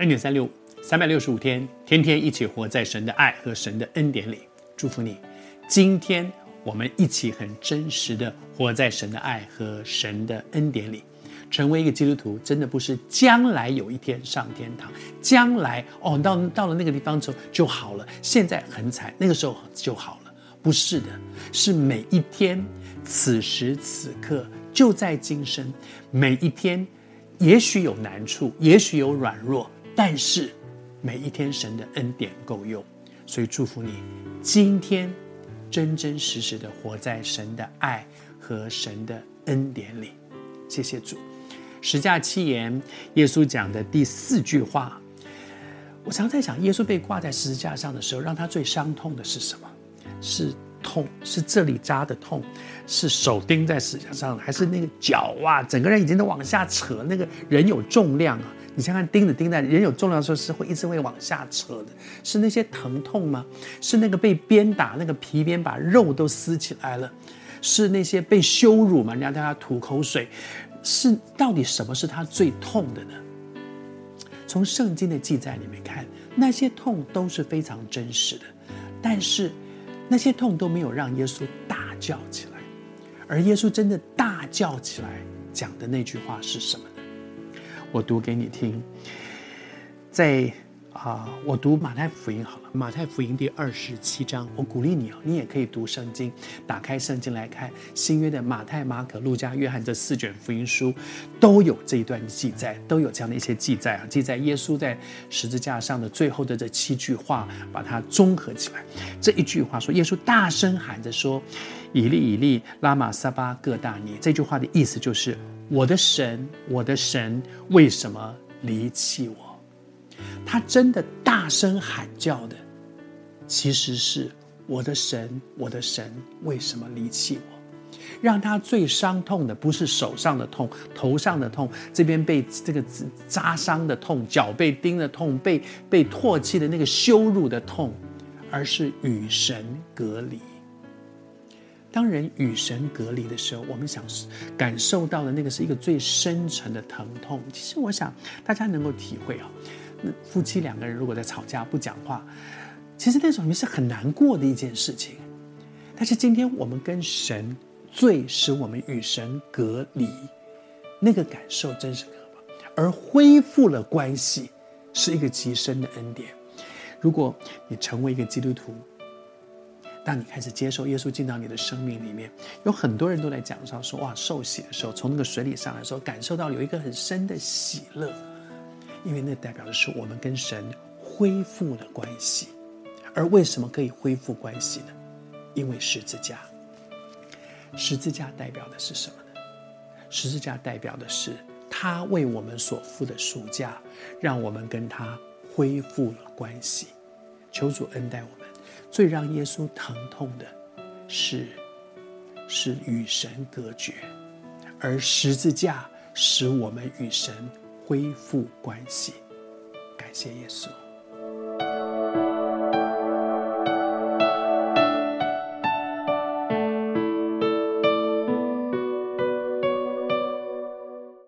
恩典三六五，三百六十五天，天天一起活在神的爱和神的恩典里。祝福你，今天我们一起很真实的活在神的爱和神的恩典里。成为一个基督徒，真的不是将来有一天上天堂，将来哦，到到了那个地方之后就好了。现在很惨，那个时候就好了，不是的，是每一天，此时此刻就在今生，每一天，也许有难处，也许有软弱，但是每一天神的恩典够用，所以祝福你，今天真真实实的活在神的爱和神的恩典里。谢谢主。十架七言，耶稣讲的第四句话，我常在想，耶稣被挂在十字架上的时候，让他最伤痛的是什么？是痛，是这里扎的痛，是手钉在十字架上，还是那个脚啊？整个人已经都往下扯，那个人有重量啊！你想想，钉子钉在人有重量的时候，是会一直会往下扯的。是那些疼痛吗？是那个被鞭打，那个皮鞭把肉都撕起来了？是那些被羞辱吗？人家对他吐口水。是到底什么是他最痛的呢？从圣经的记载里面看，那些痛都是非常真实的，但是那些痛都没有让耶稣大叫起来。而耶稣真的大叫起来讲的那句话是什么呢？我读给你听，在。啊，我读马太福音好了。马太福音第二十七章，我鼓励你哦，你也可以读圣经，打开圣经来看新约的马太、马可、路加、约翰这四卷福音书，都有这一段记载，都有这样的一些记载啊，记载耶稣在十字架上的最后的这七句话，把它综合起来。这一句话说，耶稣大声喊着说：“以利以利，拉玛撒巴各大尼。”这句话的意思就是：“我的神，我的神，为什么离弃我？”他真的大声喊叫的，其实是我的神，我的神，为什么离弃我？让他最伤痛的不是手上的痛、头上的痛，这边被这个扎伤的痛、脚被钉的痛、被被唾弃的那个羞辱的痛，而是与神隔离。当人与神隔离的时候，我们想感受到的那个是一个最深沉的疼痛。其实我想大家能够体会啊。那夫妻两个人如果在吵架不讲话，其实那种是很难过的一件事情。但是今天我们跟神最使我们与神隔离，那个感受真是可怕。而恢复了关系，是一个极深的恩典。如果你成为一个基督徒，让你开始接受耶稣进到你的生命里面，有很多人都在讲上说：哇，受洗的时候从那个水里上来的时候，感受到有一个很深的喜乐。因为那代表的是我们跟神恢复了关系，而为什么可以恢复关系呢？因为十字架。十字架代表的是什么呢？十字架代表的是他为我们所付的赎价，让我们跟他恢复了关系。求主恩待我。最让耶稣疼痛的是，是与神隔绝，而十字架使我们与神恢复关系，感谢耶稣。